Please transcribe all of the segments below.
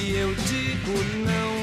E eu digo não.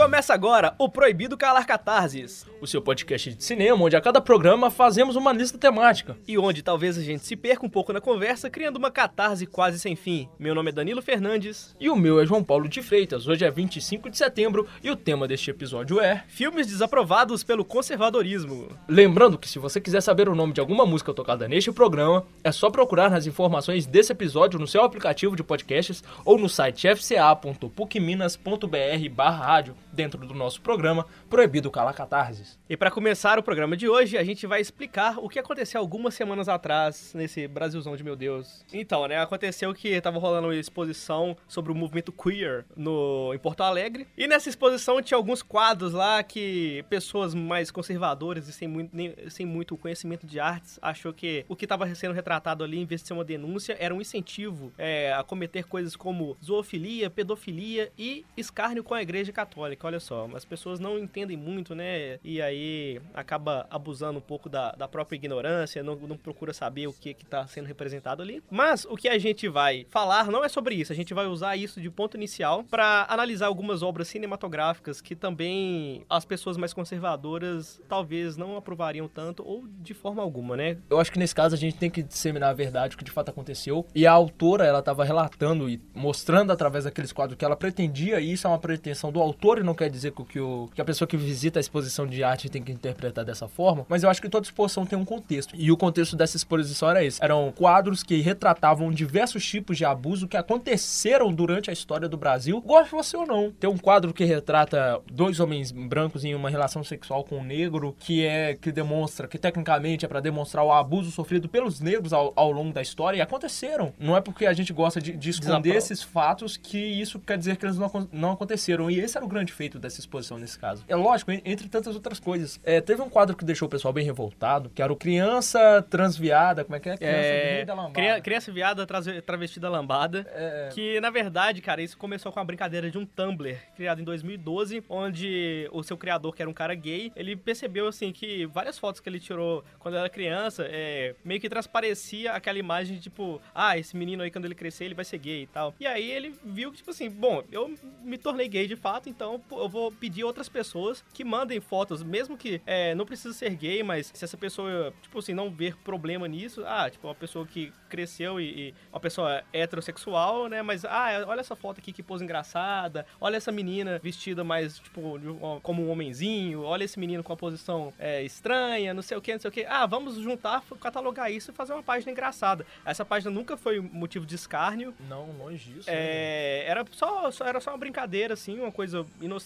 Começa agora o Proibido Calar Catarses, o seu podcast de cinema, onde a cada programa fazemos uma lista temática. E onde talvez a gente se perca um pouco na conversa, criando uma catarse quase sem fim. Meu nome é Danilo Fernandes. E o meu é João Paulo de Freitas. Hoje é 25 de setembro e o tema deste episódio é Filmes desaprovados pelo conservadorismo. Lembrando que se você quiser saber o nome de alguma música tocada neste programa, é só procurar nas informações desse episódio no seu aplicativo de podcasts ou no site fca.pucminas.br barra rádio dentro do nosso programa Proibido Calar Catarses. E para começar o programa de hoje, a gente vai explicar o que aconteceu algumas semanas atrás nesse Brasilzão de meu Deus. Então, né, aconteceu que tava rolando uma exposição sobre o movimento queer no, em Porto Alegre. E nessa exposição tinha alguns quadros lá que pessoas mais conservadoras e sem muito, nem- sem muito conhecimento de artes achou que o que estava sendo retratado ali, em vez de ser uma denúncia, era um incentivo é, a cometer coisas como zoofilia, pedofilia e escárnio com a igreja católica. Olha só, as pessoas não entendem muito, né? E aí acaba abusando um pouco da, da própria ignorância, não, não procura saber o que está sendo representado ali. Mas o que a gente vai falar não é sobre isso, a gente vai usar isso de ponto inicial para analisar algumas obras cinematográficas que também as pessoas mais conservadoras talvez não aprovariam tanto ou de forma alguma, né? Eu acho que nesse caso a gente tem que disseminar a verdade, o que de fato aconteceu. E a autora, ela estava relatando e mostrando através daqueles quadros que ela pretendia, e isso é uma pretensão do autor e não quer dizer que, o, que, a pessoa que visita a exposição de arte tem que interpretar dessa forma, mas eu acho que toda exposição tem um contexto. E o contexto dessa exposição era esse. Eram quadros que retratavam diversos tipos de abuso que aconteceram durante a história do Brasil, goste você ou não. Tem um quadro que retrata dois homens brancos em uma relação sexual com um negro, que é que demonstra que tecnicamente é para demonstrar o abuso sofrido pelos negros ao, ao longo da história e aconteceram. Não é porque a gente gosta de, de esconder Desaprova. esses fatos que isso quer dizer que eles não, não aconteceram. E esse era o grande feito dessa exposição nesse caso. É lógico, en- entre tantas outras coisas. É, teve um quadro que deixou o pessoal bem revoltado, que era o Criança Transviada, como é que é? Criança É, Lambada. cria- criança viada travestida lambada. É, Que, na verdade, cara, isso começou com a brincadeira de um Tumblr, criado em 2012, onde o seu criador, que era um cara gay, ele percebeu, assim, que várias fotos que ele tirou quando era criança, é, meio que transparecia aquela imagem de, tipo, ah, esse menino aí, quando ele crescer, ele vai ser gay e tal. E aí ele viu que, tipo assim, bom, eu me tornei gay de fato, então eu vou pedir outras pessoas que mandem fotos, mesmo que é, não precisa ser gay, mas se essa pessoa, tipo assim, não ver problema nisso, ah, tipo, uma pessoa que cresceu e, e uma pessoa heterossexual, né, mas, ah, olha essa foto aqui que pose engraçada, olha essa menina vestida mais, tipo, como um homenzinho, olha esse menino com a posição é, estranha, não sei o que, não sei o que, ah, vamos juntar, catalogar isso e fazer uma página engraçada. Essa página nunca foi motivo de escárnio, Não, longe disso. né? é, era, só, só- era só uma brincadeira, assim, uma coisa inocente.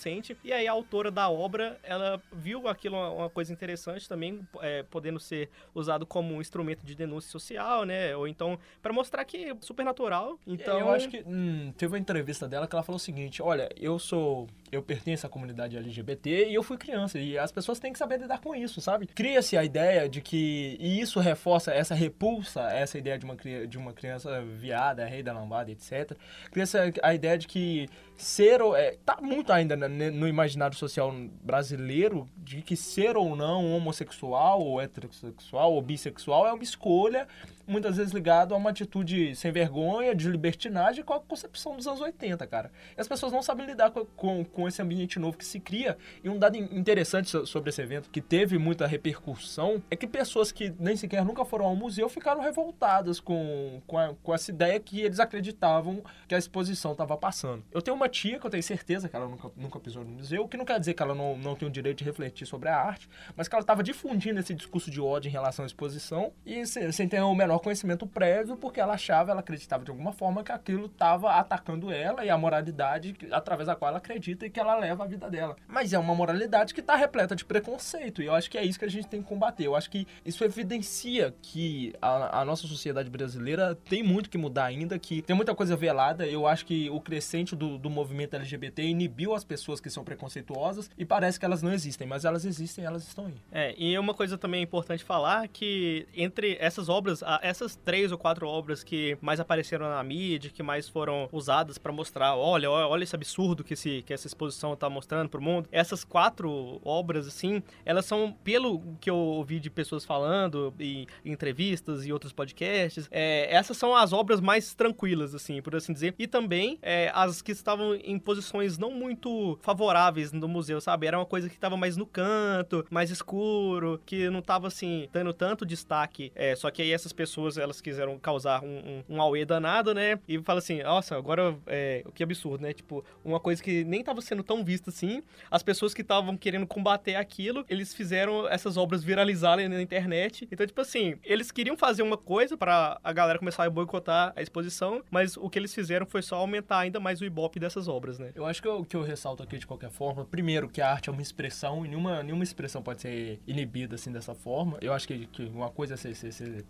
E aí a autora da obra, ela viu aquilo uma, uma coisa interessante também, é, podendo ser usado como um instrumento de denúncia social, né? Ou então, pra mostrar que é super natural. Então, eu acho que hum, teve uma entrevista dela que ela falou o seguinte: olha, eu sou. Eu pertenço à comunidade LGBT e eu fui criança. E as pessoas têm que saber lidar com isso, sabe? Cria-se a ideia de que. E isso reforça essa repulsa, essa ideia de uma, de uma criança viada, rei da lambada, etc. Cria-se a, ideia de que ser ou. É, tá muito ainda no imaginário social brasileiro de que ser ou não homossexual, ou heterossexual, ou bissexual é uma escolha muitas vezes ligado a uma atitude sem vergonha, de libertinagem com a concepção dos anos 80, cara. E as pessoas não sabem lidar com, com, com esse ambiente novo que se cria. E um dado in- interessante so- sobre esse evento, que teve muita repercussão, é que pessoas que nem sequer nunca foram ao museu ficaram revoltadas com, com, a- com essa ideia que eles acreditavam que a exposição estava passando. Eu tenho uma tia que eu tenho certeza que ela nunca, nunca pisou no museu, o que não quer dizer que ela não, não tem o direito de refletir sobre a arte, mas que ela estava difundindo esse discurso de ódio em relação à exposição e sem ter o menor conhecimento prévio, porque ela achava, ela acreditava de alguma forma que aquilo estava atacando ela e a moralidade através da qual ela acredita e que ela leva a vida dela. Mas é uma moralidade que está repleta de preconceito, e eu acho que é isso que a gente tem que combater. Eu acho que isso evidencia que a, a nossa sociedade brasileira tem muito que mudar ainda, que tem muita coisa velada. Eu acho que o crescente do, do movimento LGBT inibiu as pessoas que são preconceituosas e parece que elas não existem, mas elas existem, elas estão aí. É, e uma coisa também importante falar que entre essas obras, essas três ou quatro obras que mais apareceram na mídia, que mais foram usadas para mostrar, olha, olha esse absurdo que, esse, que essa exposição tá mostrando pro mundo. Essas quatro obras, assim, elas são, pelo que eu ouvi de pessoas falando, e entrevistas e outros podcasts, é, essas são as obras mais tranquilas, assim, por assim dizer. E também é, as que estavam em posições não muito favoráveis no museu, sabe? Era uma coisa que estava mais no canto, mais escuro, que não tava, assim, dando tanto destaque. É, só que aí essas pessoas, elas quiseram causar um, um, um auê danado, né? E fala assim, nossa, agora, é, que absurdo, né? Tipo, uma coisa que nem tava sendo tão vista assim, as pessoas que estavam querendo combater aquilo, eles fizeram essas obras viralizarem na internet. Então, tipo assim, eles queriam fazer uma coisa para a galera começar a boicotar a exposição, mas o que eles fizeram foi só aumentar ainda mais o ibope dessas obras, né? Eu acho que o que eu ressalto aqui de qualquer forma, primeiro, que a arte é uma expressão e nenhuma, nenhuma expressão pode ser inibida assim dessa forma. Eu acho que, que uma coisa é ser, ser, ser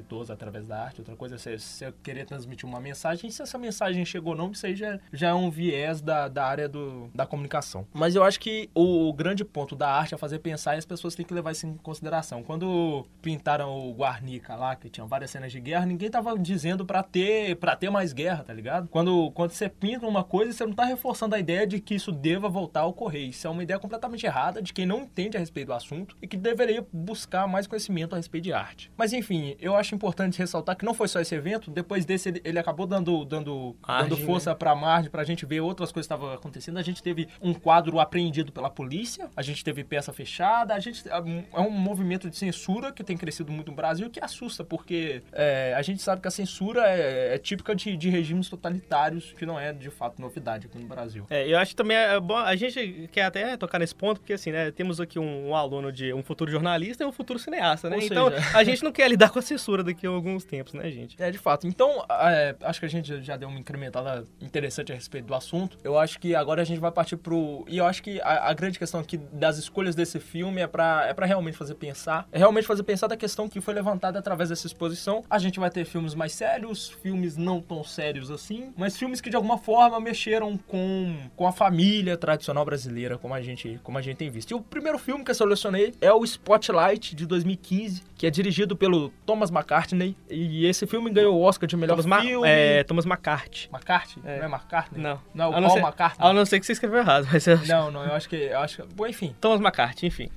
preconceituoso através da arte, outra coisa é ser, ser, querer transmitir uma mensagem. Se essa mensagem chegou ou não, isso aí já, já é um viés da, da área do, da comunicação. Mas eu acho que o, o grande ponto da arte é fazer pensar e as pessoas têm que levar isso em consideração. Quando pintaram o Guarnica lá, que tinha várias cenas de guerra, ninguém tava dizendo para ter para ter mais guerra, tá ligado? Quando, quando você pinta uma coisa, você não tá reforçando a ideia de que isso deva voltar a ocorrer. Isso é uma ideia completamente errada de quem não entende a respeito do assunto e que deveria buscar mais conhecimento a respeito de arte. Mas enfim, eu acho importante ressaltar que não foi só esse evento, depois desse ele, ele acabou dando, dando, dando força né? pra margem pra gente ver outras coisas que estavam acontecendo. A gente teve um quadro apreendido pela polícia, a gente teve peça fechada, a gente é um movimento de censura que tem crescido muito no Brasil que assusta, porque é, a gente sabe que a censura é, é típica de, de, regimes totalitários, que não é de fato novidade aqui no Brasil. É, eu acho que também é bom, a gente quer até tocar nesse ponto, porque assim, né, temos aqui um, um aluno de um futuro jornalista e um futuro cineasta, né? Ou então seja... a gente não quer lidar com a censura daqui a alguns tempos, né, gente? É, de fato. Então, é, acho que a gente já deu uma incrementada interessante a respeito do assunto. Eu acho que agora a gente vai partir pro. E eu acho que a, a grande questão aqui das escolhas desse filme é para é pra realmente fazer pensar. É realmente fazer pensar da questão que foi levantada através dessa exposição. A gente vai ter filmes mais sérios, filmes não tão sérios assim, mas filmes que de alguma forma mexeram com, com a família tradicional brasileira, como a, gente, como a gente tem visto. E o primeiro filme que eu selecionei é o Spotlight, de 2015, que é dirigido pelo Thomas McCartney. E esse filme ganhou o Oscar de melhor Thomas filme. Ma é, Thomas McCarthy. McCarthy? É. Não é McCartney? Não. Não, o Paul ser, McCartney. A não ser que você escreveu errado. Mas eu... Não, não, eu acho que... Eu acho que... Bom, enfim. Thomas McCarthy, enfim.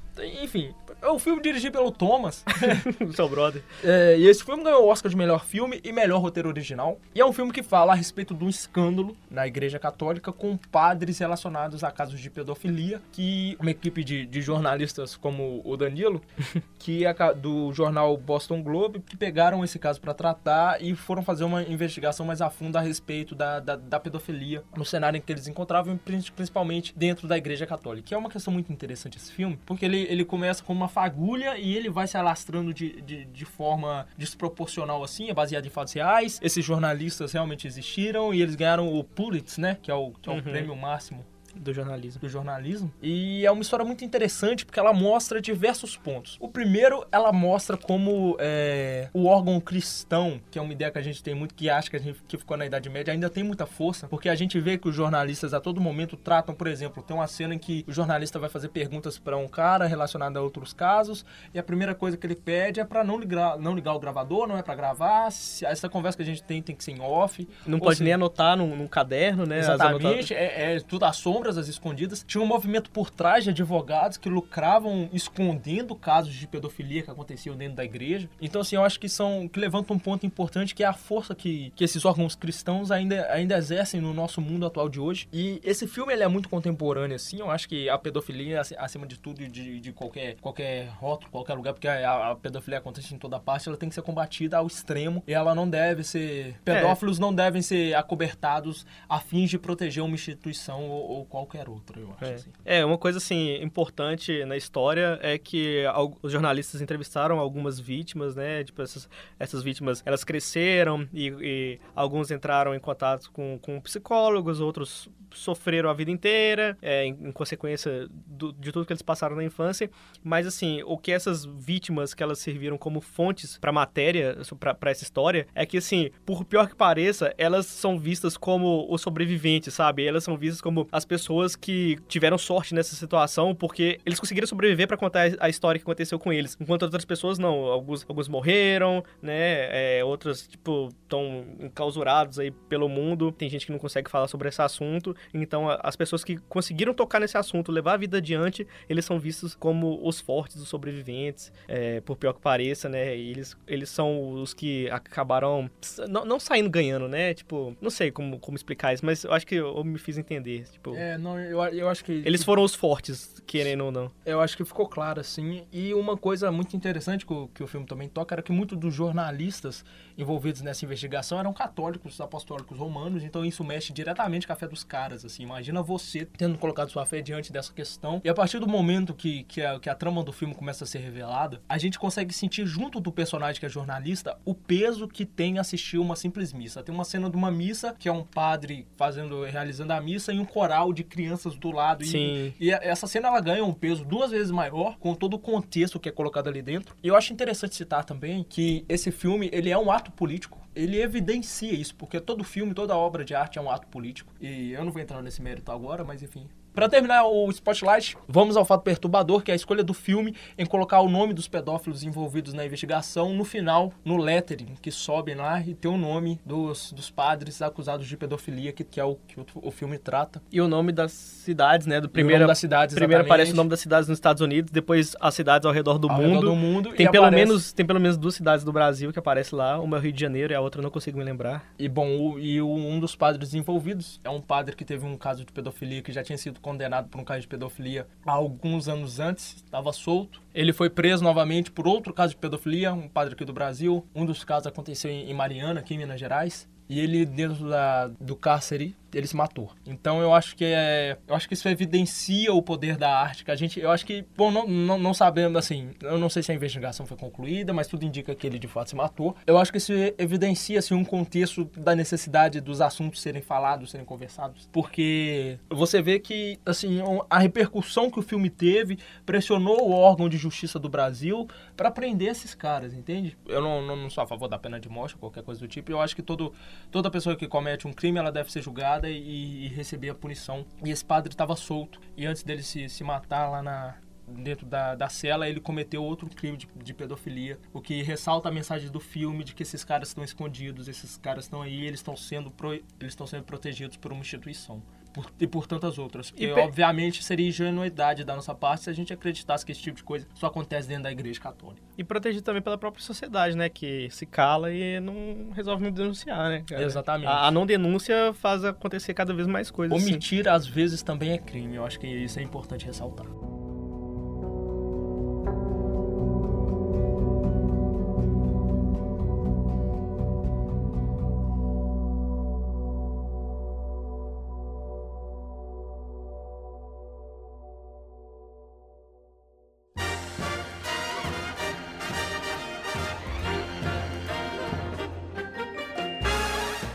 Enfim, é um filme dirigido pelo Thomas. Seu brother. É, e esse filme ganhou o Oscar de melhor filme e melhor roteiro original. E é um filme que fala a respeito de um escândalo na Igreja Católica com padres relacionados a casos de pedofilia. Que uma equipe de, de jornalistas como o Danilo, que é do jornal Boston Globe, que pegaram esse caso para tratar e foram fazer uma investigação mais a fundo a respeito da, da, da pedofilia no cenário em que eles encontravam, principalmente dentro da Igreja Católica. Que é uma questão muito interessante esse filme, porque ele, ele começa com uma fagulha e ele vai se alastrando de, de, de forma desproporcional assim, é baseado em fatos reais. Esses jornalistas realmente existiram e eles ganharam o Pulitzer, né? Que é o, que é o uhum. prêmio máximo do jornalismo. Do jornalismo. E é uma história muito interessante porque ela mostra diversos pontos. O primeiro, ela mostra como é, o órgão cristão, que é uma ideia que a gente tem muito, que acha que a gente que ficou na Idade Média, ainda tem muita força, porque a gente vê que os jornalistas a todo momento tratam, por exemplo, tem uma cena em que o jornalista vai fazer perguntas para um cara relacionado a outros casos, e a primeira coisa que ele pede é para não ligar, não ligar o gravador, não é para gravar. Essa conversa que a gente tem tem que ser em off. Não pode nem anotar num, num, caderno, né? Exatamente, é, é tudo à sombra sombras, as escondidas. Tinha um movimento por trás de advogados que lucravam escondendo casos de pedofilia que aconteciam dentro da igreja. Então, assim, eu acho que são que levanta um ponto importante que é a força que, que esses órgãos cristãos ainda, ainda exercem no nosso mundo atual de hoje. E esse filme ele é muito contemporâneo, assim. Eu acho que a pedofilia, acima de tudo, de, de qualquer, qualquer rótulo, qualquer lugar, porque a, a, pedofilia acontece em toda parte, ela tem que ser combatida ao extremo e ela não deve ser. Pedófilos é. não devem ser acobertados a fins de proteger uma instituição ou, ou qualquer outra, eu acho. É. Assim. é, uma coisa assim importante na história é que os jornalistas entrevistaram algumas vítimas, né? Tipo, essas, essas vítimas, elas cresceram e, e alguns entraram em contato com, com psicólogos, outros sofreram a vida inteira, é, em, em consequência do- de tudo que eles passaram na infância. Mas, assim, o que essas vítimas que elas serviram como fontes pra matéria, pra essa história, é que, assim, por pior que pareça, elas são vistas como os sobreviventes, sabe? Elas são vistas como as pessoas que tiveram sorte nessa situação porque eles conseguiram sobreviver pra contar a história que aconteceu com eles. Enquanto outras pessoas não. Alguns, alguns morreram, né? É, outras, tipo, estão enclausurados aí pelo mundo. Tem gente que não consegue falar sobre esse assunto. Então, as pessoas que conseguiram tocar nesse assunto, levar a vida adiante, eles são vistos como os fortes, os sobreviventes, é, por pior que pareça, né? E eles, eles são os que acabaram não, não saindo ganhando, né? Tipo, não sei como, como explicar isso, mas eu acho que eu me fiz entender. Tipo, É, não, eu, eu acho que. eles foram os fortes, querendo ou não. Eu acho que ficou claro, assim. E uma coisa muito interessante que o, que o filme também toca era que muitos dos jornalistas envolvidos nessa investigação eram católicos apostólicos romanos, então isso mexe diretamente com a fé dos caras, assim. Imagina você tendo colocado sua fé diante dessa questão. E a partir do momento que, que, a, que a trama do filme começa a ser revelada, a gente consegue sentir junto do personagem que é jornalista o peso que tem assistir uma simples missa. Tem uma cena de uma missa que é um padre fazendo, realizando a missa e um coral de crianças do lado. E- Sim. e a- essa cena ela ganha um peso duas vezes maior com todo o contexto que é colocado ali dentro. E eu acho interessante citar também que esse filme ele é um ato político. Ele evidencia isso, porque todo filme, toda obra de arte é um ato político. E eu não vou entrar nesse mérito agora, mas enfim. Pra terminar o Spotlight, vamos ao fato perturbador, que é a escolha do filme em colocar o nome dos pedófilos envolvidos na investigação no final, no lettering, que sobem lá e tem o nome dos, dos padres acusados de pedofilia, que, que é o que o, o filme trata. E o nome das cidades, né? Do o primeiro, nome das cidades, primeiro aparece o nome das cidades nos Estados Unidos, depois as cidades ao redor do ao mundo. redor do mundo. Tem pelo, aparece- menos, tem pelo menos duas cidades do Brasil que aparecem lá. Uma é o Rio de Janeiro e a outra eu não consigo me lembrar. E bom, o- e o- um dos padres envolvidos é um padre que teve um caso de pedofilia, que já tinha sido condenado por um caso de pedofilia há alguns anos antes, estava solto. Ele foi preso novamente por outro caso de pedofilia, um padre aqui do Brasil. Um dos casos aconteceu em Mariana, aqui em Minas Gerais. E ele, dentro da, do cárcere, ele se matou. Então eu acho que é. Eu acho que isso evidencia o poder da arte. Que a gente. Eu acho que. Bom, não, não, não assim. Eu não sei se a investigação foi concluída, mas tudo indica que ele de fato se matou. Eu acho que isso evidencia assim, um contexto da necessidade dos assuntos serem falados, serem conversados. Porque você vê que, assim, a repercussão que o filme teve pressionou o órgão de justiça do Brasil para prender esses caras, entende? Eu não, não, não sou a favor da pena de morte qualquer coisa do tipo. Eu acho que todo, toda pessoa que comete um crime, ela deve ser julgada e, e receber a punição. E esse padre estava solto. E antes dele se, se matar lá na, dentro da, da cela, ele cometeu outro crime de, de pedofilia. O que ressalta a mensagem do filme de que esses caras estão escondidos, esses caras estão aí, eles estão sendo, pro, eles estão sendo protegidos por uma instituição. Por- e por tantas outras. Porque, E obviamente, seria ingenuidade da nossa parte se a gente acreditasse que esse tipo de coisa só acontece dentro da igreja católica. E protegido também pela própria sociedade, né? Que se cala e não resolve não denunciar, né? cara? Exatamente. A, a não denúncia faz acontecer cada vez mais coisas. assim. Omitir, às vezes, também é crime. Eu acho que isso é importante ressaltar.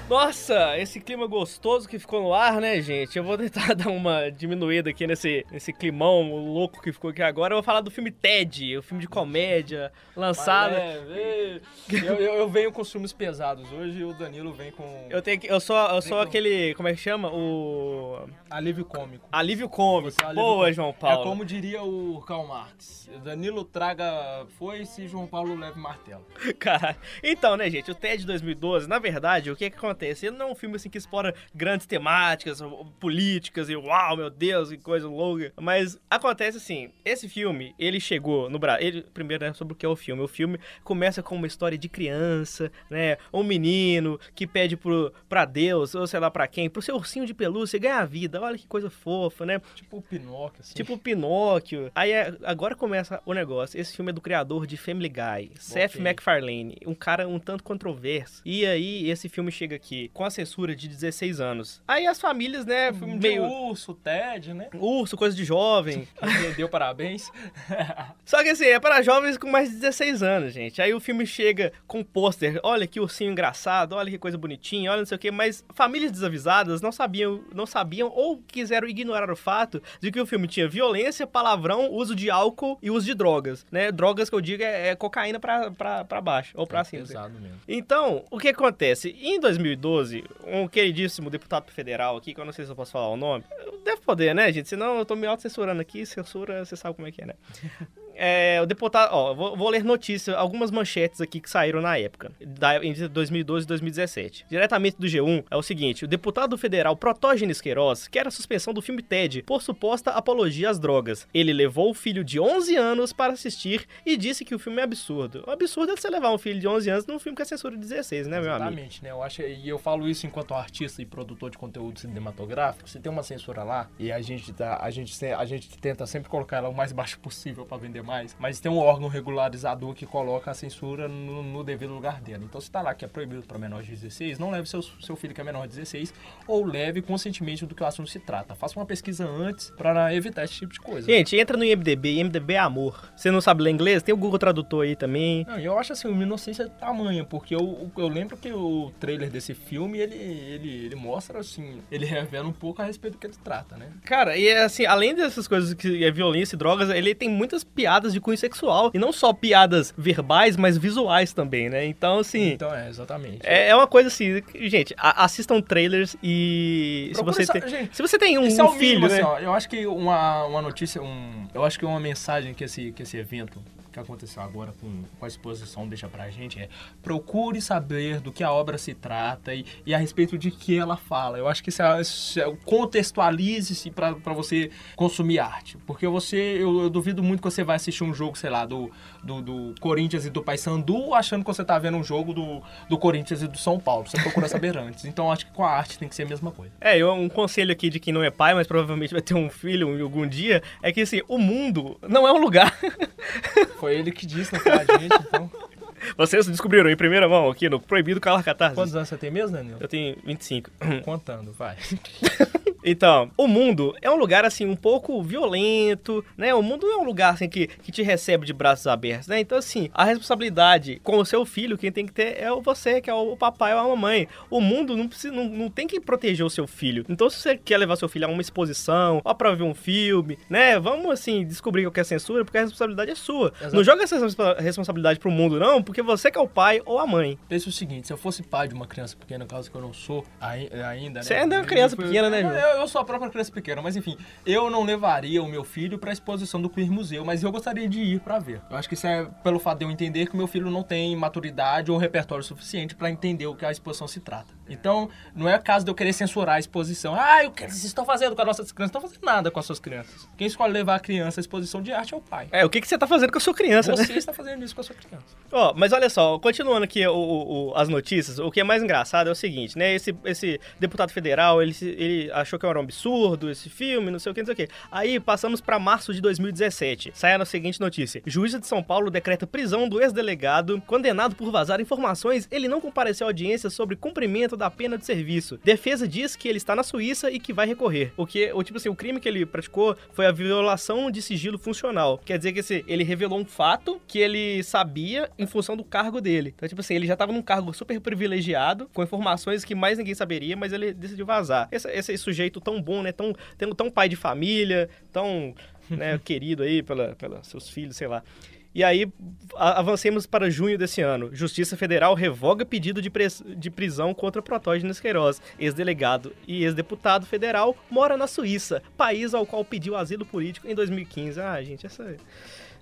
Nossa, esse clima gostoso que ficou no ar, né, gente? Eu vou tentar dar uma diminuída aqui nesse, nesse climão louco que ficou aqui agora. Eu vou falar do filme Ted, o filme de comédia, lançado. É, é, eu, eu, eu venho com os filmes pesados hoje e o Danilo vem com Eu tenho que, eu sou, eu sou com- aquele, como é que chama? O alívio cômico. alívio cômico. É alívio Boa, cômico. João Paulo. É como diria o Karl Marx. Danilo traga foice e João Paulo leve martelo. Cara, então, né, gente, o TED 2012, na verdade, o que que acontece? Ele não é um filme assim que explora grandes temáticas, políticas e uau, meu Deus, que coisa louca. Mas acontece assim, esse filme, ele chegou no Brasil, ele primeiro né, sobre o que é o filme. O filme começa com uma história de criança, né, um menino que pede pro, pra Deus, ou sei lá pra quem, pro seu ursinho de pelúcia ganhar a vida. Olha que coisa fofa, né? Tipo o Pinóquio, assim. Tipo o Pinóquio. Aí é- agora começa o negócio. Esse filme é do criador de Family Guy, Seth. MacFarlane, um cara um tanto controverso. E aí esse filme chega aqui aqui com a censura de 16 anos. Aí as famílias, né, Filme meio... de urso, Ted, né? Urso, coisa de jovem. Deu parabéns. Só que assim, é para jovens com mais de 16 anos, gente. Aí o filme chega com um pôster, olha que ursinho engraçado, olha que coisa bonitinha, olha não sei o que, mas famílias desavisadas não sabiam, não sabiam ou quiseram ignorar o fato de que o filme tinha violência, palavrão, uso de álcool e uso de drogas, né? Drogas que eu digo é, é cocaína pra, pra, pra baixo, ou pra É cima. pesado mesmo. Então, o que acontece? Em 2012, um queridíssimo deputado federal aqui, que eu não sei se eu posso falar o nome, deve poder, né, gente? Senão eu tô me auto-censurando aqui, censura, você sabe como é que é, né? É, o deputado, ó, vou, vou ler notícias, algumas manchetes aqui que saíram na época, da, entre 2012 e 2017. Diretamente do G1 é o seguinte: o deputado federal Protógenes Queiroz quer a suspensão do filme TED por suposta apologia às drogas. Ele levou o filho de 11 anos para assistir e disse que o filme é absurdo. O absurdo é você levar um filho de 11 anos num filme que é censura de 16, né, meu amigo? Exatamente, né? Eu acho, e eu falo isso enquanto artista e produtor de conteúdo cinematográfico. Se tem uma censura lá e a gente tá, a gente, a gente tenta sempre colocar ela o mais baixo possível para vender mais, mas tem um órgão regularizador que coloca a censura no, no devido lugar dela. Então se tá lá que é proibido para menores de 16, não leve seu, seu filho que é menor de 16 ou leve conscientemente do que o assunto se trata. Faça uma pesquisa antes para evitar esse tipo de coisa. Gente, entra no IMDB, IMDB é amor. Você não sabe ler inglês? Tem o Google Tradutor aí também. Não, eu acho assim, uma inocência tamanha, porque eu, eu lembro que o trailer desse filme, ele, ele, ele mostra assim, ele revela um pouco a respeito do que ele trata, né? Cara, e assim, além dessas coisas que é violência e drogas, ele tem muitas piadas de cunho sexual. E não só piadas verbais, mas visuais também, né? Então, assim. Então é, exatamente. É, é uma coisa assim, gente, assistam trailers e se você essa- tem, gente, se você tem um, é um filho, mínimo, né? assim, ó, eu acho que uma, uma notícia, um, eu acho que uma mensagem que esse, que esse evento que aconteceu agora com, com a exposição deixa pra gente é procure saber do que a obra se trata e, e a respeito de que ela fala. Eu acho que é, é- contextualize-se pra você consumir arte. Porque você, eu, eu duvido muito que você vai assistir um jogo, sei lá, do, do, do Corinthians e do Paysandu achando que você tá vendo um jogo do, do Corinthians e do São Paulo. Você procura saber antes. Então acho que com a arte tem que ser a mesma coisa. É, eu- um conselho aqui de quem não é pai, mas provavelmente vai ter um filho algum dia, é que assim, o mundo não é um lugar. Foi ele que disse, não foi a gente, então. Vocês descobriram em primeira mão aqui no Proibido Calar Catarse. Quantos anos você tem mesmo, Danilo? Eu tenho 25. Contando, vai. Então, o mundo é um lugar, assim, um pouco violento, né? O mundo é um lugar, assim, que, que te recebe de braços abertos, né? Então, assim, a responsabilidade com o seu filho, quem tem que ter é você, que é o papai ou a mamãe. O mundo não, precisa, não, não tem que proteger o seu filho. Então, se você quer levar seu filho a uma exposição, ou pra ver um filme, né? Vamos, assim, descobrir o que é censura, porque a responsabilidade é sua. Exato. Não joga essa responsa- responsabilidade pro mundo, não, porque você que é o pai ou a mãe. Pense o seguinte, se eu fosse pai de uma criança pequena, caso que eu não sou ai- ainda, né? Você ainda é uma criança pequena, né, João? Eu, eu sou a própria criança pequena, mas enfim, eu não levaria o meu filho pra exposição do Queer Museu, mas eu gostaria de ir pra ver. Eu acho que isso é pelo fato de eu entender que o meu filho não tem maturidade ou repertório suficiente pra entender o que a exposição se trata. Então, não é caso de eu querer censurar a exposição. Ah, o que vocês estão fazendo com as nossas crianças? Não estão fazendo nada com as suas crianças. Quem escolhe levar a criança à exposição de arte é o pai. É, o que, que você tá fazendo com a sua criança, né? Você está fazendo isso com a sua criança. Ó, mas olha só, continuando aqui o- o- as notícias, o que é mais engraçado é o seguinte, né? Esse, esse deputado federal, ele, ele achou que era um absurdo esse filme, não sei o que, não sei o que. Aí passamos pra março de 2017. Sai a seguinte notícia: Juíza de São Paulo decreta prisão do ex-delegado condenado por vazar informações. Ele não compareceu à audiência sobre cumprimento da pena de serviço. Defesa diz que ele está na Suíça e que vai recorrer. O que, o tipo assim, o crime que ele praticou foi a violação de sigilo funcional. Quer dizer que assim, ele revelou um fato que ele sabia em função do cargo dele. Então, tipo assim, ele já tava num cargo super privilegiado, com informações que mais ninguém saberia, mas ele decidiu vazar. Esse, esse sujeito tão bom, né? Tão, tão, pai de família, tão né, querido aí pela, seus filhos, sei lá. E aí, avancemos para junho desse ano. Justiça Federal revoga pedido de, de prisão contra Protógenes Queiroz, ex-delegado e ex-deputado federal, mora na Suíça, país ao qual pediu asilo político em 2015. Ah, gente, essa...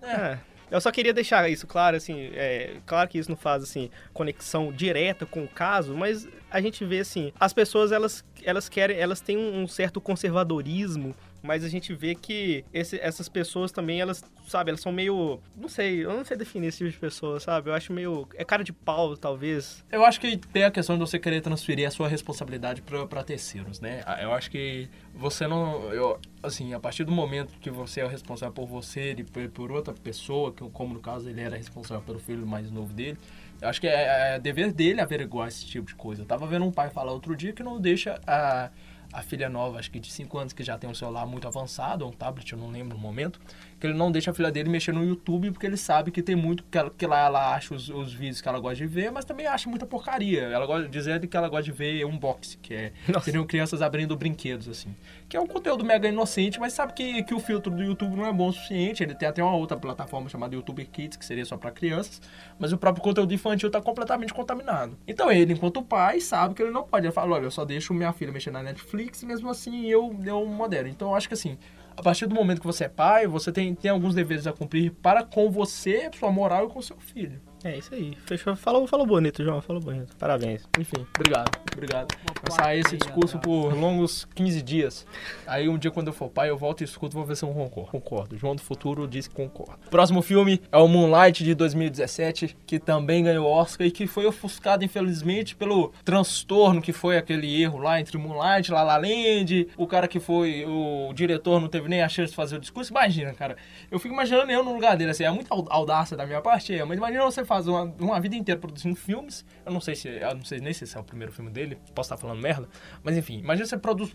É. Eu só queria deixar isso claro, assim, é, claro que isso não faz, assim, conexão direta com o caso, mas a gente vê, assim, as pessoas, elas, elas querem, elas têm um certo conservadorismo, mas a gente vê que esse- essas pessoas também, elas, sabe, elas são meio, não sei, eu não sei definir esse tipo de pessoa, sabe, eu acho meio, é cara de pau, talvez. Eu acho que tem a questão de você querer transferir a sua responsabilidade para terceiros, né? Ah, Eu acho que você não. Eu, assim, a partir do momento que você é o responsável por você e por, outra pessoa, que como no caso ele era responsável pelo filho mais novo dele, Eu acho que é, é dever dele averiguar esse tipo de coisa. Eu tava vendo um pai falar outro dia que não deixa a, a filha nova, acho que de 5 anos, que já tem um celular muito avançado, um tablet, eu não lembro no momento, que ele não deixa a filha dele mexer no YouTube porque ele sabe que tem muito que, ela, que lá ela acha os, os, vídeos que ela gosta de ver, mas também acha muita porcaria. Ela gosta dizer que ela gosta de ver unboxing, que é seriam crianças abrindo brinquedos assim, que é um conteúdo mega inocente, mas sabe que, que o filtro do YouTube não é bom o suficiente. Ele tem até uma outra plataforma chamada YouTube Kids que seria só para crianças, mas o próprio conteúdo infantil está completamente contaminado. Então ele, enquanto pai, sabe que ele não pode. Ele fala, olha, eu só deixo minha filha mexer na Netflix, e mesmo assim eu eu modero. Então eu acho que assim a partir do momento que você é pai, você tem, tem alguns deveres a cumprir para com você, sua moral e com seu filho. É isso aí. Fechou. Falou, falou bonito, João. Falou bonito. Parabéns. Enfim, obrigado. Obrigado. Vai sair esse discurso por longos 15 dias. Aí um dia, quando eu for pai, eu volto e escuto, vou ver se eu concordo. Concordo. João do Futuro disse que concorda. Próximo filme é o Moonlight de 2017, que também ganhou Oscar e que foi ofuscado, infelizmente, pelo transtorno que foi aquele erro lá entre Moonlight, La La Land, o cara que foi o diretor não teve nem a chance de fazer o discurso. Imagina, cara. Eu fico imaginando eu no lugar dele, assim, é muita audácia da minha parte, é, mas imagina você fazer faz uma, uma vida inteira produzindo filmes. Eu não sei se. Eu não sei nem se esse é o primeiro filme dele. Posso estar falando merda. Mas enfim, imagina você produz.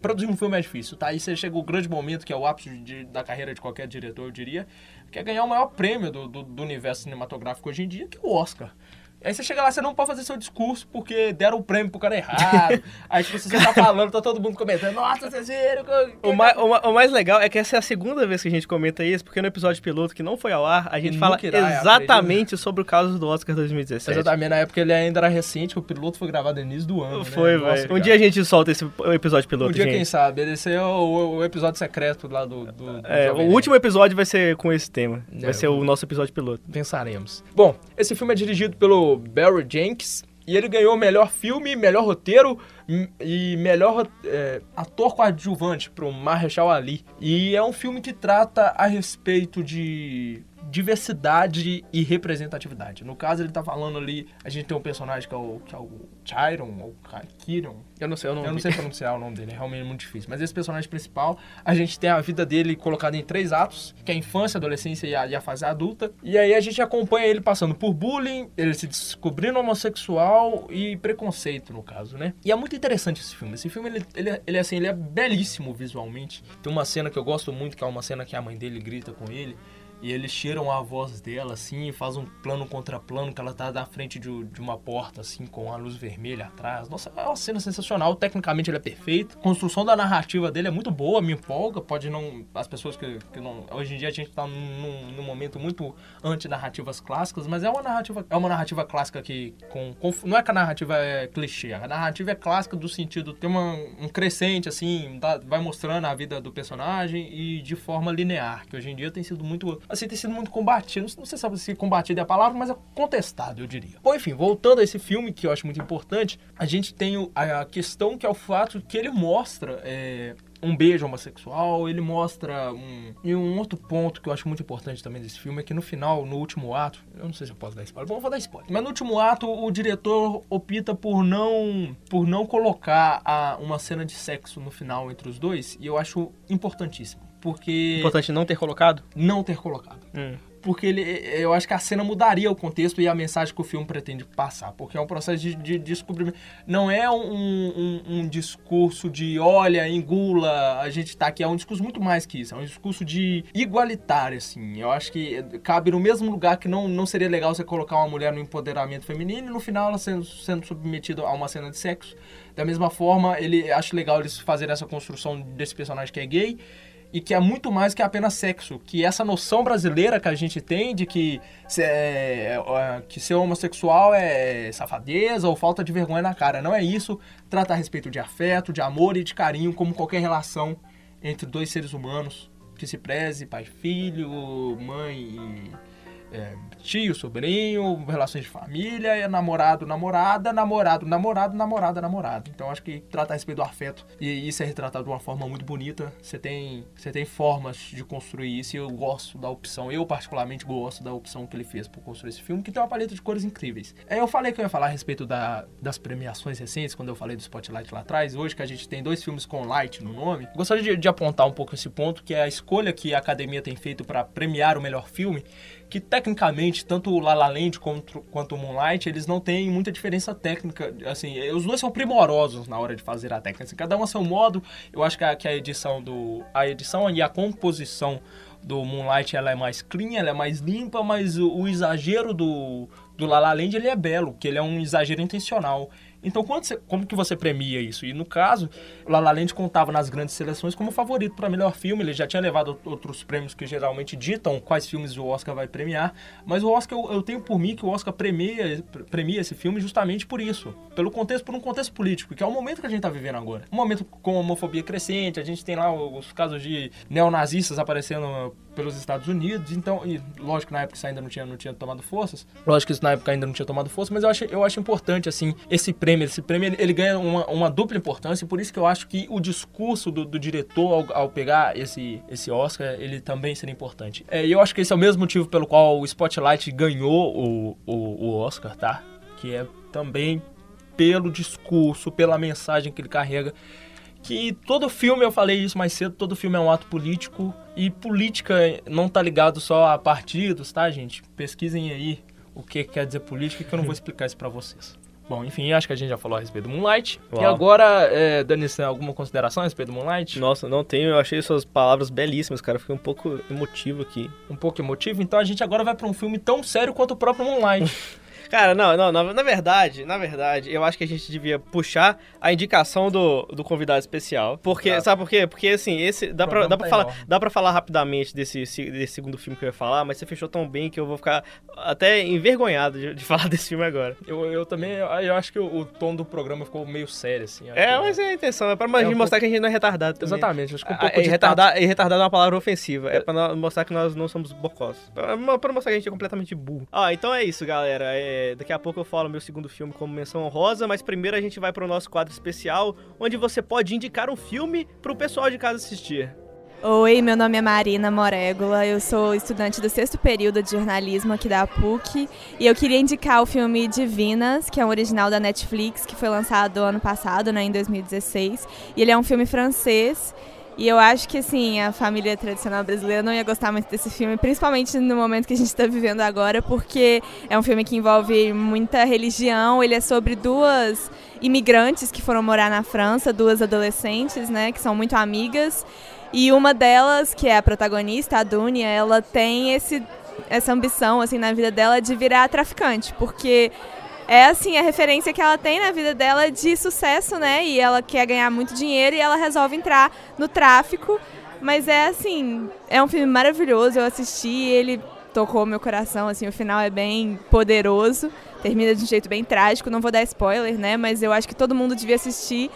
Produzir um filme é difícil, tá? Aí você chega o grande momento, que é o ápice de, da carreira de qualquer diretor, eu diria, que é ganhar o maior prêmio do, do, do universo cinematográfico hoje em dia, que é o Oscar. Aí você chega lá, você não pode fazer seu discurso porque deram o prêmio pro cara errado. Aí tipo, você tá falando, tá todo mundo comentando, nossa, vocês viram. O, mais, o, mais legal é que essa é a segunda vez que a gente comenta isso, porque no episódio piloto que não foi ao ar, a gente fala exatamente sobre o caso do Oscar 2017. Exatamente, na época ele ainda era recente, o piloto foi gravado no início do ano. Né? Foi, né? velho. Um dia a gente solta esse episódio piloto. Um dia, gente. quem sabe, esse é o, o, episódio secreto lá do. do, do é, o último episódio vai ser com esse tema. Vai é, ser o nosso episódio piloto. Pensaremos. Bom, esse filme é dirigido pelo Barry Hanks. E ele ganhou melhor filme, melhor roteiro e melhor é, ator coadjuvante para o Mahershala Ali. E é um filme que trata a respeito de diversidade e representatividade. No caso, ele tá falando ali, a gente tem um personagem que é o, que é o Chiron, ou Kiron. Eu não sei o nome Eu não sei pronunciar o nome dele, é realmente muito difícil. Mas esse personagem principal, a gente tem a vida dele colocada em três atos, que é a infância, a adolescência e a, e a fase adulta. E aí a gente acompanha ele passando por bullying, ele se descobrindo homossexual e preconceito, no caso, né? E é muito interessante esse filme. Esse filme, ele, ele, ele, assim, ele é belíssimo visualmente. Tem uma cena que eu gosto muito, que é uma cena que a mãe dele grita com ele. E eles tiram a voz dela, assim, e faz um plano contra plano, que ela tá na frente de, de, uma porta, assim, com a luz vermelha atrás. Nossa, é uma cena sensacional. Tecnicamente ele é perfeito. A construção da narrativa dele é muito boa, me empolga. Pode não. As pessoas que, que não. Hoje em dia a gente tá num, num momento muito anti-narrativas clássicas, mas é uma narrativa. É uma narrativa clássica que. Com, com, não é que a narrativa é clichê, a narrativa é clássica do sentido. Tem uma, um crescente, assim, vai mostrando a vida do personagem e de forma linear, que hoje em dia tem sido muito assim, tem sido muito combatido. Não sei se combatido é a palavra, mas é contestado, eu diria. Bom, enfim, voltando a esse filme, que eu acho muito importante, a gente tem a questão que é o fato que ele mostra é, um beijo homossexual, ele mostra um. E um outro ponto que eu acho muito importante também desse filme é que no final, no último ato, eu não sei se eu posso dar spoiler, bom, eu vou dar spoiler. Mas no último ato, o diretor opta por não por não colocar a, uma cena de sexo no final entre os dois, e eu acho importantíssimo porque... Importante não ter colocado? Não ter colocado. Hum. Porque ele, eu acho que a cena mudaria o contexto e a mensagem que o filme pretende passar. Porque é um processo de, de descobrimento. Não é um, um, um, discurso de olha, engula, a gente tá aqui. É um discurso muito mais que isso. É um discurso de igualitário, assim. Eu acho que cabe no mesmo lugar que não, não seria legal você colocar uma mulher no empoderamento feminino e no final ela sendo, sendo submetida a uma cena de sexo. Da mesma forma, ele acho legal eles fazerem essa construção desse personagem que é gay e que é muito mais que apenas sexo. Que essa noção brasileira que a gente tem de que, se, é, é, que ser homossexual é safadeza ou falta de vergonha na cara. Não é isso. Trata a respeito de afeto, de amor e de carinho, como qualquer relação entre dois seres humanos que se preze, pai filho, mãe e é, tio, sobrinho, relações de família, é namorado, namorada, namorado, namorado, namorada, namorado. Então acho que trata a respeito do afeto e isso é retratado de uma forma muito bonita. Você tem, você tem formas de construir isso e eu gosto da opção, eu particularmente gosto da opção que ele fez para construir esse filme, que tem uma paleta de cores incríveis. É, eu falei que eu ia falar a respeito da, das premiações recentes, quando eu falei do Spotlight lá atrás, hoje que a gente tem dois filmes com Light no nome. Gostaria de, de apontar um pouco esse ponto, que é a escolha que a academia tem feito para premiar o melhor filme que tecnicamente, tanto o La La Land quanto, o Moonlight, eles não têm muita diferença técnica, assim, os dois são primorosos na hora de fazer a técnica, assim, cada um a seu modo, eu acho que a, que a edição do, a edição e a composição do Moonlight, ela é mais clean, ela é mais limpa, mas o, o exagero do, do La La Land, ele é belo, que ele é um exagero intencional, então, você, como que você premia isso? E no caso, La La Land contava nas grandes seleções como favorito para melhor filme. Ele já tinha levado outros prêmios que geralmente ditam quais filmes o Oscar vai premiar. Mas o Oscar, eu, eu tenho por mim que o Oscar premia, premia esse filme justamente por isso. Pelo contexto, por um contexto político, que é o momento que a gente está vivendo agora. Um momento com homofobia crescente, a gente tem lá os casos de neonazistas aparecendo pelos Estados Unidos, então, e lógico na época isso ainda não tinha, não tinha tomado forças, lógico que isso na época ainda não tinha tomado força, mas eu acho, eu acho importante, assim, esse prêmio, esse prêmio, ele, ele ganha uma, uma, dupla importância, e por isso que eu acho que o discurso do, do diretor ao, ao, pegar esse, esse Oscar, ele também seria importante. É, e eu acho que esse é o mesmo motivo pelo qual o Spotlight ganhou o, o, o Oscar, tá? Que é também pelo discurso, pela mensagem que ele carrega que todo filme, eu falei isso mais cedo, todo filme é um ato político e política não tá ligado só a partidos, tá, gente? Pesquisem aí o que quer dizer política que eu não vou explicar isso para vocês. Bom, enfim, acho que a gente já falou a respeito do Moonlight. Uau. E agora, é, Dani, você tem alguma consideração a respeito do Moonlight? Nossa, não tenho. Eu achei suas palavras belíssimas, cara. Fiquei um pouco emotivo aqui. Um pouco emotivo? Então a gente agora vai para um filme tão sério quanto o próprio Moonlight. Cara, não, não, na, na, verdade, na verdade, eu acho que a gente devia puxar a indicação do, do convidado especial. Porque, tá. sabe por quê? Porque, assim, esse. Dá pra, dá, pra falar, dá pra falar rapidamente desse, desse segundo filme que eu ia falar, mas você fechou tão bem que eu vou ficar até envergonhado de, de falar desse filme agora. Eu, eu também, eu acho que o, o tom do programa ficou meio sério, assim. É, mas é a intenção, é pra é um mostrar pouco... que a gente não é retardado também. Exatamente, acho que um pouco é, retardar, e retardado é uma palavra ofensiva. É, é pra mostrar que nós não somos bocós. Pra, pra mostrar que a gente é completamente burro. Ah, então é isso, galera. É, daqui a pouco eu falo falo meu segundo filme como menção honrosa, mas primeiro a gente vai para o nosso quadro especial, onde você pode indicar um filme para o pessoal de casa assistir. Oi, meu nome é Marina Morégula, eu sou estudante do sexto período de jornalismo aqui da PUC e eu queria indicar o filme Divinas, que é um original da Netflix, que foi lançado ano passado, né, em 2016. E ele é um filme francês e eu acho que, assim, a família tradicional brasileira não ia gostar muito desse filme, principalmente no momento que a gente está vivendo agora, porque é um filme que envolve muita religião. Ele é sobre duas imigrantes que foram morar na França, duas adolescentes, né, que são muito amigas. E uma delas, que é a protagonista, a Dunia, ela tem esse, essa ambição, assim, na vida dela de virar traficante, porque é assim a referência que ela tem na vida dela de sucesso, né? E ela quer ganhar muito dinheiro e ela resolve entrar no tráfico. Mas é assim, é um filme maravilhoso. Eu assisti, ele tocou meu coração, assim, o final é bem poderoso, termina de um jeito bem trágico, não vou dar spoiler, né, mas eu acho que todo mundo devia assistir.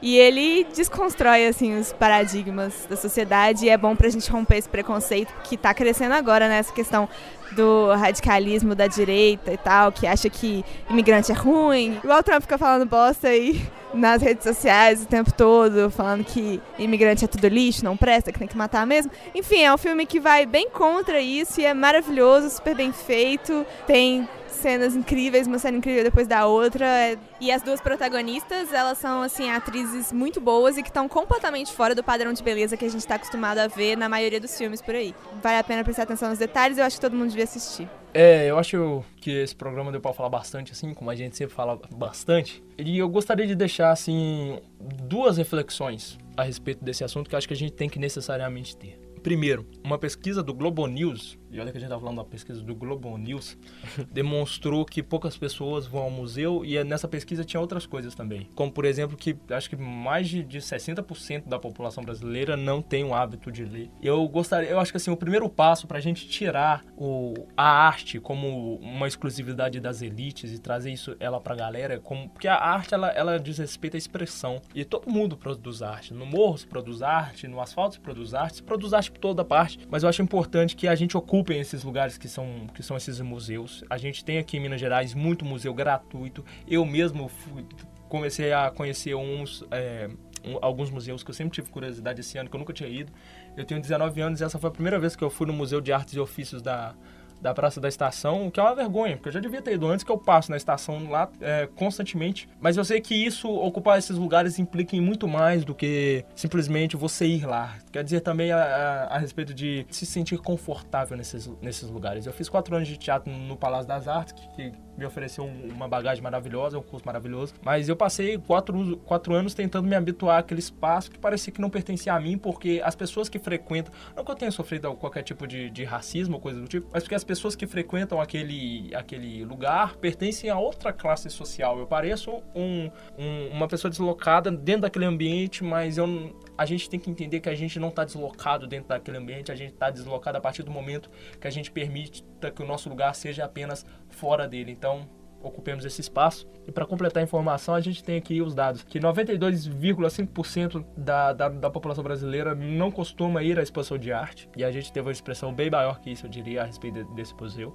E ele desconstrói assim os paradigmas da sociedade e é bom pra gente romper esse preconceito que tá crescendo agora nessa né, questão do radicalismo da direita e tal, que acha que imigrante é ruim. Igual o Trump fica falando bosta aí nas redes sociais o tempo todo, falando que imigrante é tudo lixo, não presta, que tem que matar mesmo. Enfim, é um filme que vai bem contra isso e é maravilhoso, super bem feito. Tem cenas incríveis, uma cena incrível depois da outra. E as duas protagonistas, elas são, assim, atrizes muito boas e que estão completamente fora do padrão de beleza que a gente está acostumado a ver na maioria dos filmes por aí. Vale a pena prestar atenção nos detalhes, eu acho que todo mundo devia assistir. É, eu acho que esse programa deu para falar bastante, assim, como a gente sempre fala bastante. E eu gostaria de deixar, assim, duas reflexões a respeito desse assunto que acho que a gente tem que necessariamente ter. Primeiro, uma pesquisa do Globo News e olha que a gente tá falando da pesquisa do Globo News, demonstrou que poucas pessoas vão ao museu e nessa pesquisa tinha outras coisas também. Como, por exemplo, que acho que mais de, de 60% da população brasileira não tem o hábito de ler. Eu gostaria, eu acho que assim, o primeiro passo para a gente tirar o, a arte como uma exclusividade das elites e trazer isso ela pra galera, como, porque a arte ela, ela diz respeito à expressão. E todo mundo produz arte. No morro se produz arte, no asfalto se produz arte, se produz arte por toda parte. Mas eu acho importante que a gente ocupe ocupem esses lugares que são, que são esses museus. A gente tem aqui em Minas Gerais muito museu gratuito. Eu mesmo fui, comecei a conhecer uns, é, um, alguns museus que eu sempre tive curiosidade esse ano, que eu nunca tinha ido. Eu tenho 19 anos e essa foi a primeira vez que eu fui no Museu de Artes e Ofícios da, da Praça da Estação, o que é uma vergonha, porque eu já devia ter ido antes que eu passo na estação lá é, constantemente. Mas eu sei que isso, ocupar esses lugares, implica em muito mais do que simplesmente você ir lá. Quer dizer também a, a, a respeito de se sentir confortável nesses, nesses lugares. Eu fiz quatro anos de teatro no Palácio das Artes, que, que me ofereceu um, uma bagagem maravilhosa, um curso maravilhoso. Mas eu passei quatro, quatro anos tentando me habituar àquele espaço que parecia que não pertencia a mim, porque as pessoas que frequentam. Não que eu tenha sofrido qualquer tipo de, de racismo ou coisa do tipo, mas porque as pessoas que frequentam aquele, aquele lugar pertencem a outra classe social. Eu pareço um, um, uma pessoa deslocada dentro daquele ambiente, mas eu, a gente tem que entender que a gente não está deslocado dentro daquele ambiente, a gente está deslocado a partir do momento que a gente permite que o nosso lugar seja apenas fora dele. Então, ocupemos esse espaço. E para completar a informação, a gente tem aqui os dados que 92,5% da, da, da, população brasileira não costuma ir à exposição de arte. E a gente teve uma expressão bem maior que isso, eu diria, a respeito desse museu,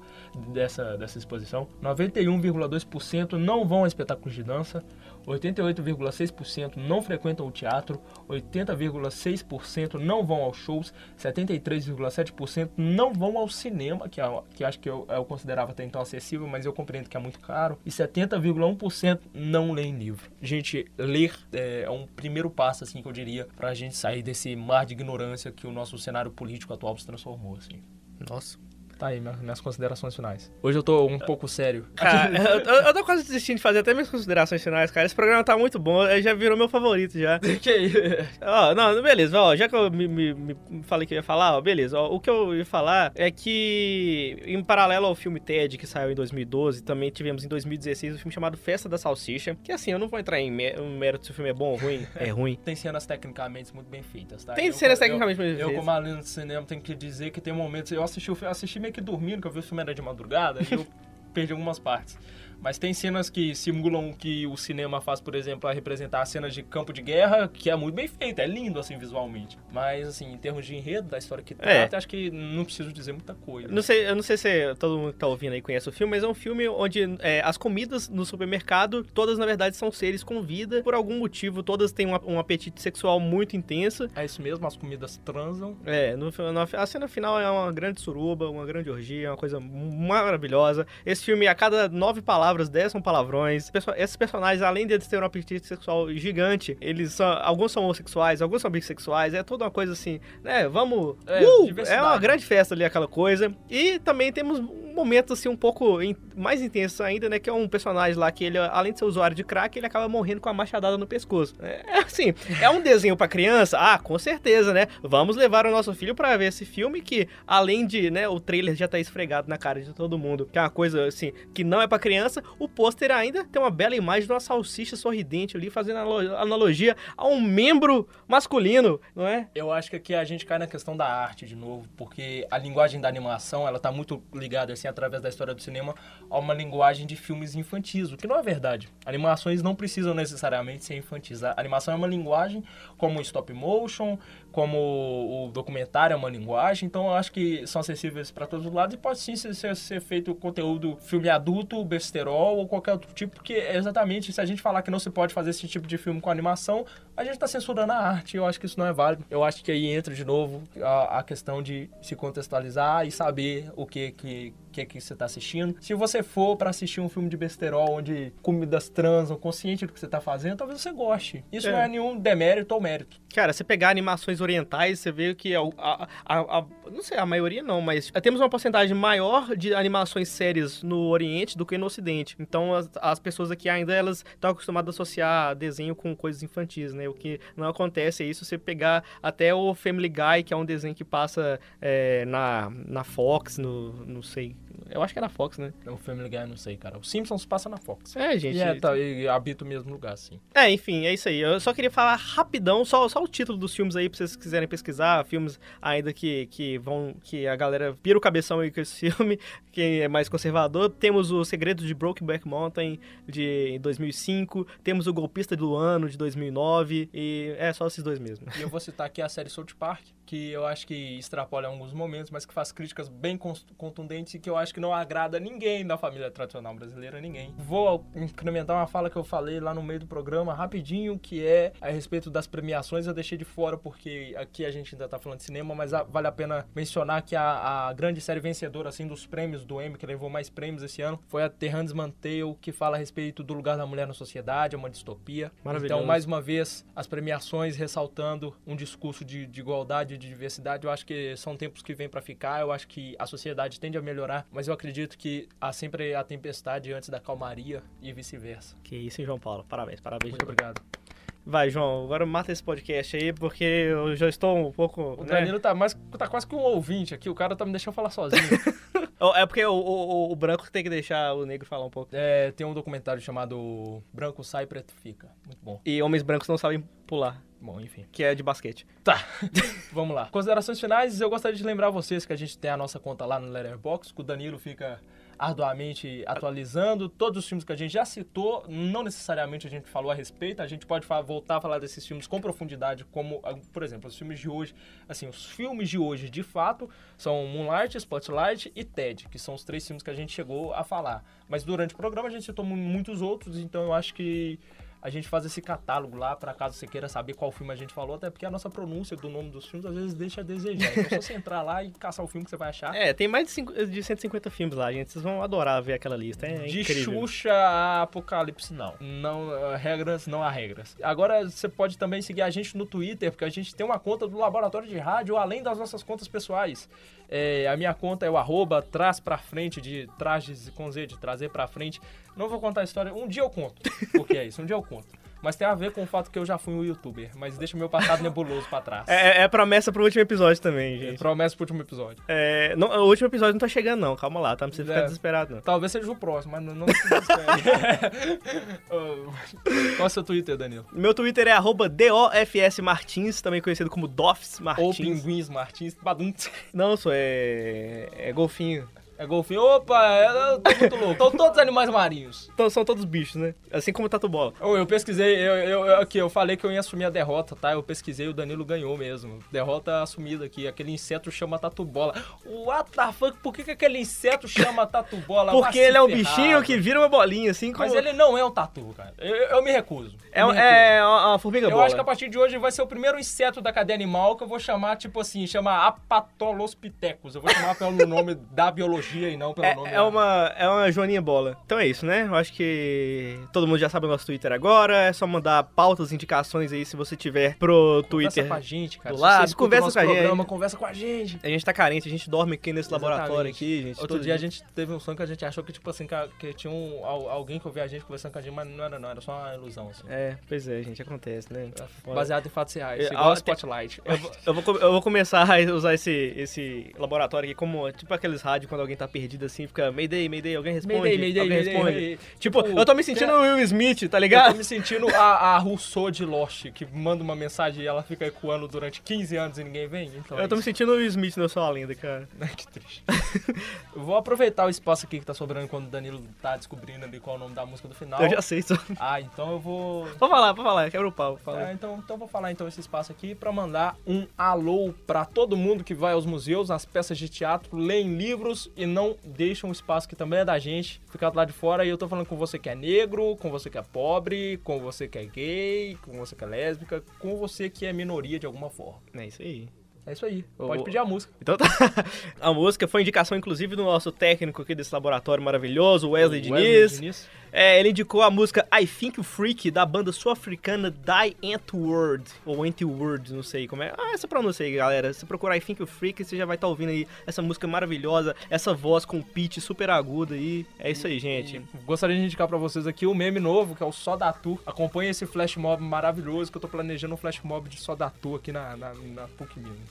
dessa, dessa exposição. 91,2% não vão a espetáculos de dança. 88,6% não frequentam o teatro, 80,6% não vão aos shows, 73,7% não vão ao cinema, que, é, que acho que eu, eu considerava até então acessível, mas eu compreendo que é muito caro, e 70,1% não leem livro. Gente, ler é, é um primeiro passo, assim, que eu diria, para a gente sair desse mar de ignorância que o nosso cenário político atual se transformou, assim. Nossa. Tá aí minhas considerações finais. Hoje eu tô um pouco sério. Cara, eu, eu tô quase desistindo de fazer até minhas considerações finais, cara. Esse programa tá muito bom, já virou meu favorito já. que aí? Ó, não, beleza, ó, já que eu me, me, me, falei que eu ia falar, ó, beleza. Ó, o que eu ia falar é que, em paralelo ao filme Ted, que saiu em 2012, também tivemos em 2016 um filme chamado Festa da Salsicha, que assim, eu não vou entrar em mérito se o filme é bom ou ruim, é ruim. Tem cenas tecnicamente muito bem feitas, tá? Tem eu, cenas tecnicamente muito bem feitas. Eu, como aluna de cinema, tenho que dizer que tem momentos... Eu assisti, assisti meio que dormindo, que eu vi o filme era de madrugada, e eu perdi algumas partes. Mas tem cenas que simulam que o cinema faz, por exemplo, a representar cenas de campo de guerra, que é muito bem feito, é lindo assim visualmente. Mas assim, em termos de enredo da história que é. trata, acho que não preciso dizer muita coisa. Não sei, eu não sei se todo mundo que tá ouvindo aí conhece o filme, mas é um filme onde é, as comidas no supermercado, todas na verdade são seres com vida. Por algum motivo, todas têm um, um apetite sexual muito intenso. É isso mesmo, as comidas transam. É, no, no, a cena final é uma grande suruba, uma grande orgia, uma coisa maravilhosa. Esse filme, a cada nove palavras palavras, 10 são palavrões. Esses personagens, além de eles terem um apetite sexual gigante, eles são, alguns são homossexuais, alguns são bissexuais, é toda uma coisa assim, né? Vamos. É, uh, é uma grande festa ali, aquela coisa. E também temos um momento assim um pouco in, mais intenso ainda, né? Que é um personagem lá que ele, além de ser usuário de crack, ele acaba morrendo com a machadada no pescoço. É, é assim, é um desenho para criança? Ah, com certeza, né? Vamos levar o nosso filho para ver esse filme que, além de, né, o trailer já tá esfregado na cara de todo mundo, que é uma coisa assim, que não é para criança, o pôster ainda tem uma bela imagem de uma salsicha sorridente ali, fazendo analogia a um membro masculino, não é? Eu acho que aqui a gente cai na questão da arte de novo, porque a linguagem da animação, ela tá muito ligada, assim, através da história do cinema, a uma linguagem de filmes infantis, o que não é verdade. Animações não precisam necessariamente ser infantis. A animação é uma linguagem como stop motion, como o documentário é uma linguagem, então eu acho que são acessíveis para todos os lados e pode sim ser, ser feito conteúdo filme adulto, besterol ou qualquer outro tipo, porque é exatamente se a gente falar que não se pode fazer esse tipo de filme com animação, a gente está censurando a arte, eu acho que isso não é válido. Eu acho que aí entra de novo a, a questão de se contextualizar e saber o que que que, que você está assistindo. Se você for para assistir um filme de besterol onde comidas transam, consciente do que você está fazendo, talvez você goste. Isso é. não é nenhum demérito ou mérito. Cara, você pegar animações orientais, você vê que a, a, a, não sei, a maioria não, mas temos uma porcentagem maior de animações sérias no Oriente do que no Ocidente. Então as, as pessoas aqui ainda elas estão acostumadas a associar desenho com coisas infantis, né? O que não acontece é isso. Você pegar até o Family Guy, que é um desenho que passa é, na, na Fox, no não sei eu acho que na Fox, né? O Family Guy, não sei, cara. O Simpsons passa na Fox. É, gente. E, é, tá, e habita o mesmo lugar, sim. É, enfim, é isso aí. Eu só queria falar rapidão, só, só o título dos filmes aí, pra vocês quiserem pesquisar. Filmes ainda que, que vão. que a galera pira o cabeção aí com esse filme, quem é mais conservador. Temos o Segredo de Brokeback Mountain, de 2005. Temos o Golpista do Ano, de 2009. E é só esses dois mesmo. E eu vou citar aqui a série South Park, que eu acho que extrapola em alguns momentos, mas que faz críticas bem contundentes e que eu acho que não agrada ninguém da família tradicional brasileira, ninguém. Vou incrementar uma fala que eu falei lá no meio do programa, rapidinho, que é a respeito das premiações. Eu deixei de fora porque aqui a gente ainda tá falando de cinema, mas vale a pena mencionar que a, a grande série vencedora, assim, dos prêmios do Emmy, que levou mais prêmios esse ano, foi a The Tale, que fala a respeito do lugar da mulher na sociedade, é uma distopia. Então, mais uma vez, as premiações ressaltando um discurso de, de igualdade e de diversidade. Eu acho que são tempos que vêm para ficar, eu acho que a sociedade tende a melhorar, mas eu acredito que há sempre a tempestade antes da calmaria e vice-versa. Que isso, hein, João Paulo? Parabéns, parabéns. Muito obrigado. Vai, João, agora mata esse podcast aí, porque eu já estou um pouco. O né? Danilo tá, mais, tá quase que um ouvinte aqui, o cara tá me deixando falar sozinho. É porque o, o, o branco tem que deixar o negro falar um pouco. é, tem um documentário chamado Branco Sai, Preto Fica. Muito bom. E homens brancos não sabem pular, Bom, enfim. que é de basquete. Tá, vamos lá. Considerações finais, eu gostaria de lembrar vocês que a gente tem a nossa conta lá no Letterboxd, que o Danilo fica arduamente atualizando todos os filmes que a gente já citou, não necessariamente a gente falou a respeito, a gente pode voltar a falar desses filmes com profundidade, como, ah, por exemplo, os filmes de hoje, assim, os filmes de hoje, de fato, são Moonlight, Spotlight e Ted, que são os três filmes que a gente chegou a falar. Mas durante o programa a gente citou mu- muitos outros, então eu acho que a gente faz esse catálogo lá, para caso você queira saber qual filme a gente falou, até porque a nossa pronúncia do nome dos filmes às vezes deixa a desejar. Então, se você entrar lá e caçar o filme que você vai achar. É, tem mais de, cinco- de 150 filmes lá, gente. Vocês vão adorar ver aquela lista. É de incrível. Xuxa a Apocalipse, não. Não, ah, regras, não há regras. Agora, você pode também seguir a gente no Twitter, porque a gente tem uma conta do Laboratório de Rádio, além das nossas contas pessoais. É, a minha conta é o arroba traz pra frente, de trajes com Z, de trazer pra frente. Não vou contar a história, um dia eu conto o que é isso, um dia eu conto. Mas tem a ver com o fato que eu já fui um youtuber, mas deixa meu passado nebuloso pra trás. É, é promessa pro último episódio também, gente. Promessa pro últo episódio. É, não, o último episódio não tá chegando, não. Calma lá, tá? Não precisa ficar É. desesperado, não. Talvez seja o próximo, mas não, não se desespere. Qual é o seu Twitter, Danilo? Meu Twitter é arroba DOFS Martins, também conhecido como Dofs Ou Martins. Pinguins Martins. Badum. Não, sou é, é golfinho. É golfinho. Opa, eu tô muito louco. Estão todos animais marinhos. Então, são todos bichos, né? Assim como tatu bola. Oh, eu pesquisei, eu, eu, eu- aqui, eu falei que eu ia assumir a derrota, tá? Eu pesquisei, o Danilo ganhou mesmo. Derrota assumida aqui. Aquele inseto chama tatu bola. What the fuck? Por que, que aquele inseto chama tatu bola? Porque ele é um bichinho que vira uma bolinha, assim como. Mas ele não é um tatu, cara. Eu, eu me recuso. é, Eu me recuso. é uma, formiga Eu bola. acho que a partir de hoje vai ser o primeiro inseto da cadeia animal que eu vou chamar, tipo assim, chama Apatolospithecus. Eu vou chamar pelo nome da biologia e não pelo É, nome é uma, é uma joaninha bola. Então é isso, né? Eu acho que todo mundo já sabe o nosso Twitter agora. É só mandar pautas, indicações aí se você tiver pro Conversa Twitter. com a gente, cara. do lado, conversa com a gente. programa, Conversa com a gente. A gente tá carente, a gente dorme aqui nesse laboratório Exatamente. aqui, gente. Outro dia a gente teve um sonho que a gente achou que, tipo assim, que, que tinha um, al- alguém que ouvia a gente conversando com a gente, mas não era não, era só uma ilusão, assim. É, pois é, gente, acontece, né? Foda. Baseado em fatos reais, É, igual a- o Spotlight. Eu, vou- eu vou, eu vou começar a usar esse, esse laboratório aqui como, tipo aqueles rádios quando alguém tá perdido assim, fica Mayday, Mayday, alguém responde, Mayday, Mayday, alguém Mayday, responde. Mayday. Tipo, Tipo, eu tô me sentindo o Will Smith, tá Eu tô ligado? me sentindo a, a Rousseau de Lost, que manda uma mensagem e ela fica ecoando durante 15 anos e ninguém vem. Então é Eu tô me isso. sentindo o Will Smith no Sou a Lenda, cara. que triste. Vou aproveitar o espaço aqui que tá sobrando quando o Danilo tá descobrindo ali qual é o nome da música do final. Eu já sei, só. Ah, então eu vou. Pode falar, pode falar, quebra o pau. Fala. Ah, então, então eu vou falar então esse espaço aqui pra mandar um alô pra todo mundo que vai aos museus, às peças de teatro, leem livros e não deixam um espaço que também é da gente ficar do lado de fora. E eu tô falando com você que é negro, com você que é pobre, com você que é gay, com você que é lésbica, com você que é minoria de alguma forma. É isso aí. É isso aí. Pode pedir a música. Então tá. A música foi indicação, inclusive, do nosso técnico aqui desse laboratório maravilhoso, Wesley, Diniz. É, ele indicou a música I Think You Freak, da banda sul-africana Die Antwoord, ou Antwoord, não sei como é. Ah, essa pronúncia aí, galera. Se procurar I Think You Freak, você já vai estar ouvindo aí essa música maravilhosa, essa voz com pitch super aguda aí. É isso aí, gente. Gostaria de indicar pra vocês aqui o meme novo, que é o Só da. Acompanhe esse flash mob maravilhoso, que eu tô planejando um flash mob de Só da aqui na, na, na PUC Minas.